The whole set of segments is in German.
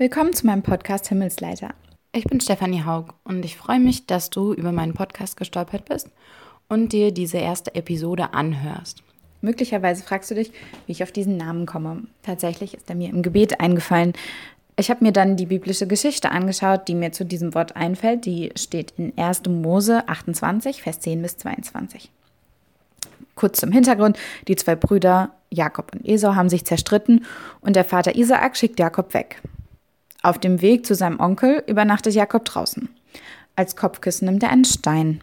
Willkommen zu meinem Podcast Himmelsleiter. Ich bin Stefanie Haug und ich freue mich, dass du über meinen Podcast gestolpert bist und dir diese erste Episode anhörst. Möglicherweise fragst du dich, wie ich auf diesen Namen komme. Tatsächlich ist er mir im Gebet eingefallen. Ich habe mir dann die biblische Geschichte angeschaut, die mir zu diesem Wort einfällt. Die steht in 1. Mose 28, Vers 10 bis 22. Kurz zum Hintergrund, die zwei Brüder Jakob und Esau haben sich zerstritten und der Vater Isaak schickt Jakob weg. Auf dem Weg zu seinem Onkel übernachtet Jakob draußen. Als Kopfkissen nimmt er einen Stein.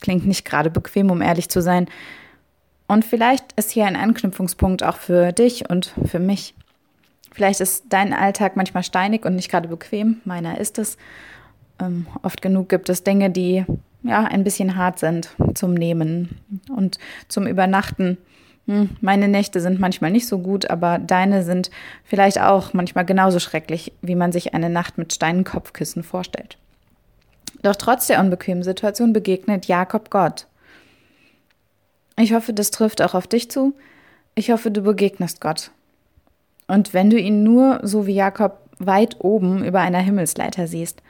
Klingt nicht gerade bequem, um ehrlich zu sein. Und vielleicht ist hier ein Anknüpfungspunkt auch für dich und für mich. Vielleicht ist dein Alltag manchmal steinig und nicht gerade bequem. Meiner ist es. Ähm, oft genug gibt es Dinge, die ja ein bisschen hart sind zum Nehmen und zum Übernachten. Hm, meine Nächte sind manchmal nicht so gut, aber deine sind vielleicht auch manchmal genauso schrecklich, wie man sich eine Nacht mit Steinenkopfkissen vorstellt. Doch trotz der unbequemen Situation begegnet Jakob Gott. Ich hoffe, das trifft auch auf dich zu. Ich hoffe, du begegnest Gott. Und wenn du ihn nur, so wie Jakob, weit oben über einer Himmelsleiter siehst,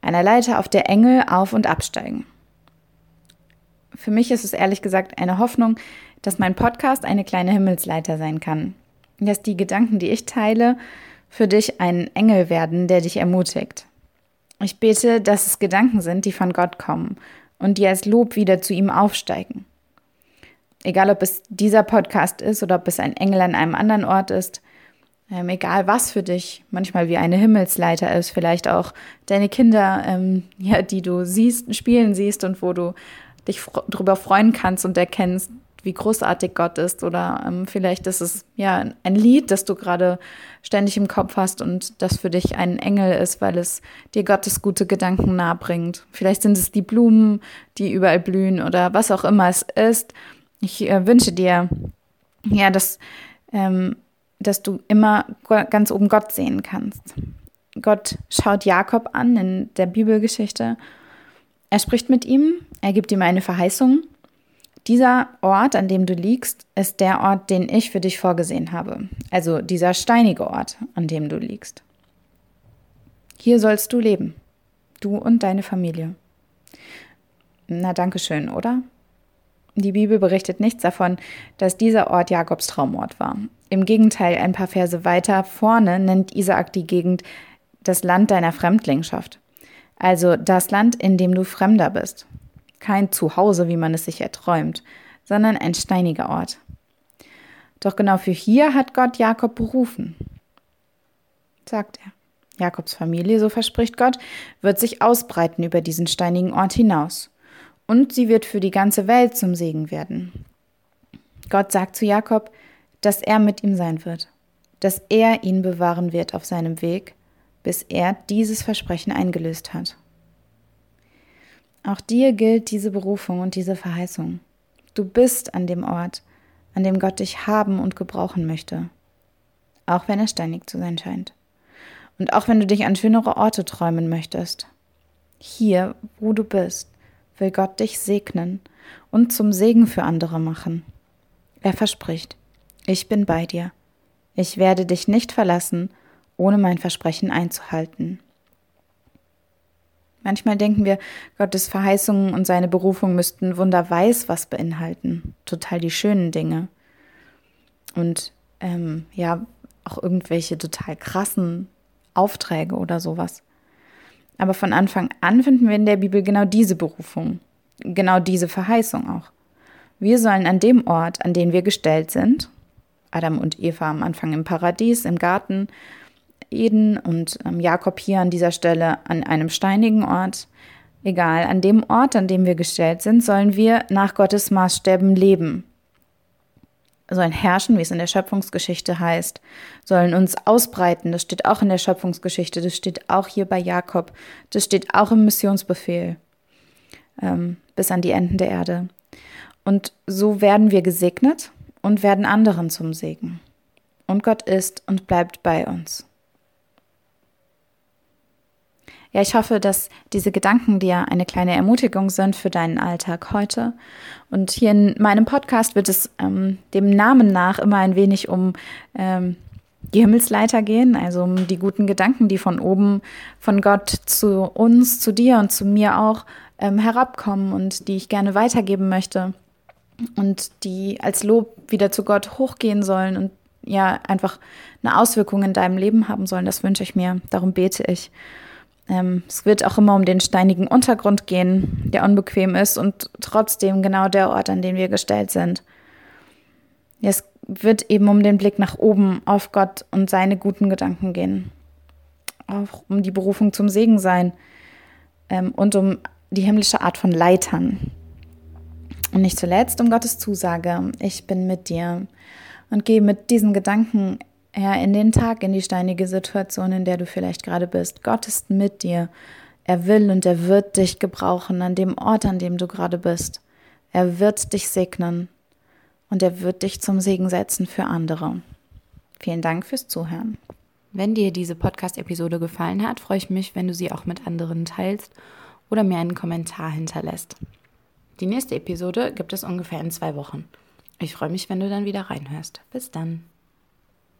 einer Leiter, auf der Engel auf und absteigen. Für mich ist es ehrlich gesagt eine Hoffnung, dass mein Podcast eine kleine Himmelsleiter sein kann. Dass die Gedanken, die ich teile, für dich ein Engel werden, der dich ermutigt. Ich bete, dass es Gedanken sind, die von Gott kommen und die als Lob wieder zu ihm aufsteigen. Egal, ob es dieser Podcast ist oder ob es ein Engel an einem anderen Ort ist, ähm, egal was für dich manchmal wie eine Himmelsleiter ist, vielleicht auch deine Kinder, ähm, ja, die du siehst, spielen siehst und wo du dich darüber freuen kannst und erkennst, wie großartig Gott ist. Oder ähm, vielleicht ist es ja ein Lied, das du gerade ständig im Kopf hast und das für dich ein Engel ist, weil es dir Gottes gute Gedanken nahebringt. Vielleicht sind es die Blumen, die überall blühen oder was auch immer es ist. Ich äh, wünsche dir, ja, dass, ähm, dass du immer ganz oben Gott sehen kannst. Gott schaut Jakob an in der Bibelgeschichte. Er spricht mit ihm, er gibt ihm eine Verheißung dieser Ort, an dem du liegst, ist der Ort, den ich für dich vorgesehen habe. Also dieser steinige Ort, an dem du liegst. Hier sollst du leben. Du und deine Familie. Na, danke schön, oder? Die Bibel berichtet nichts davon, dass dieser Ort Jakobs Traumort war. Im Gegenteil, ein paar Verse weiter vorne nennt Isaak die Gegend das Land deiner Fremdlingschaft. Also das Land, in dem du Fremder bist kein Zuhause, wie man es sich erträumt, sondern ein steiniger Ort. Doch genau für hier hat Gott Jakob berufen, sagt er. Jakobs Familie, so verspricht Gott, wird sich ausbreiten über diesen steinigen Ort hinaus. Und sie wird für die ganze Welt zum Segen werden. Gott sagt zu Jakob, dass er mit ihm sein wird, dass er ihn bewahren wird auf seinem Weg, bis er dieses Versprechen eingelöst hat. Auch dir gilt diese Berufung und diese Verheißung. Du bist an dem Ort, an dem Gott dich haben und gebrauchen möchte. Auch wenn er steinig zu sein scheint. Und auch wenn du dich an schönere Orte träumen möchtest. Hier, wo du bist, will Gott dich segnen und zum Segen für andere machen. Er verspricht, ich bin bei dir. Ich werde dich nicht verlassen, ohne mein Versprechen einzuhalten. Manchmal denken wir, Gottes Verheißungen und seine Berufung müssten Wunder weiß was beinhalten. Total die schönen Dinge. Und ähm, ja, auch irgendwelche total krassen Aufträge oder sowas. Aber von Anfang an finden wir in der Bibel genau diese Berufung, genau diese Verheißung auch. Wir sollen an dem Ort, an den wir gestellt sind, Adam und Eva am Anfang im Paradies, im Garten, Eden und ähm, Jakob hier an dieser Stelle an einem steinigen Ort. Egal, an dem Ort, an dem wir gestellt sind, sollen wir nach Gottes Maßstäben leben. Sollen herrschen, wie es in der Schöpfungsgeschichte heißt, sollen uns ausbreiten, das steht auch in der Schöpfungsgeschichte, das steht auch hier bei Jakob, das steht auch im Missionsbefehl ähm, bis an die Enden der Erde. Und so werden wir gesegnet und werden anderen zum Segen. Und Gott ist und bleibt bei uns. Ja, ich hoffe, dass diese Gedanken dir eine kleine Ermutigung sind für deinen Alltag heute. Und hier in meinem Podcast wird es ähm, dem Namen nach immer ein wenig um ähm, die Himmelsleiter gehen, also um die guten Gedanken, die von oben, von Gott zu uns, zu dir und zu mir auch ähm, herabkommen und die ich gerne weitergeben möchte und die als Lob wieder zu Gott hochgehen sollen und ja einfach eine Auswirkung in deinem Leben haben sollen. Das wünsche ich mir. Darum bete ich. Ähm, es wird auch immer um den steinigen Untergrund gehen, der unbequem ist und trotzdem genau der Ort, an den wir gestellt sind. Es wird eben um den Blick nach oben auf Gott und seine guten Gedanken gehen. Auch um die Berufung zum Segen sein ähm, und um die himmlische Art von Leitern. Und nicht zuletzt um Gottes Zusage, ich bin mit dir. Und gehe mit diesen Gedanken ja, in den Tag, in die steinige Situation, in der du vielleicht gerade bist. Gott ist mit dir. Er will und er wird dich gebrauchen an dem Ort, an dem du gerade bist. Er wird dich segnen und er wird dich zum Segen setzen für andere. Vielen Dank fürs Zuhören. Wenn dir diese Podcast-Episode gefallen hat, freue ich mich, wenn du sie auch mit anderen teilst oder mir einen Kommentar hinterlässt. Die nächste Episode gibt es ungefähr in zwei Wochen. Ich freue mich, wenn du dann wieder reinhörst. Bis dann.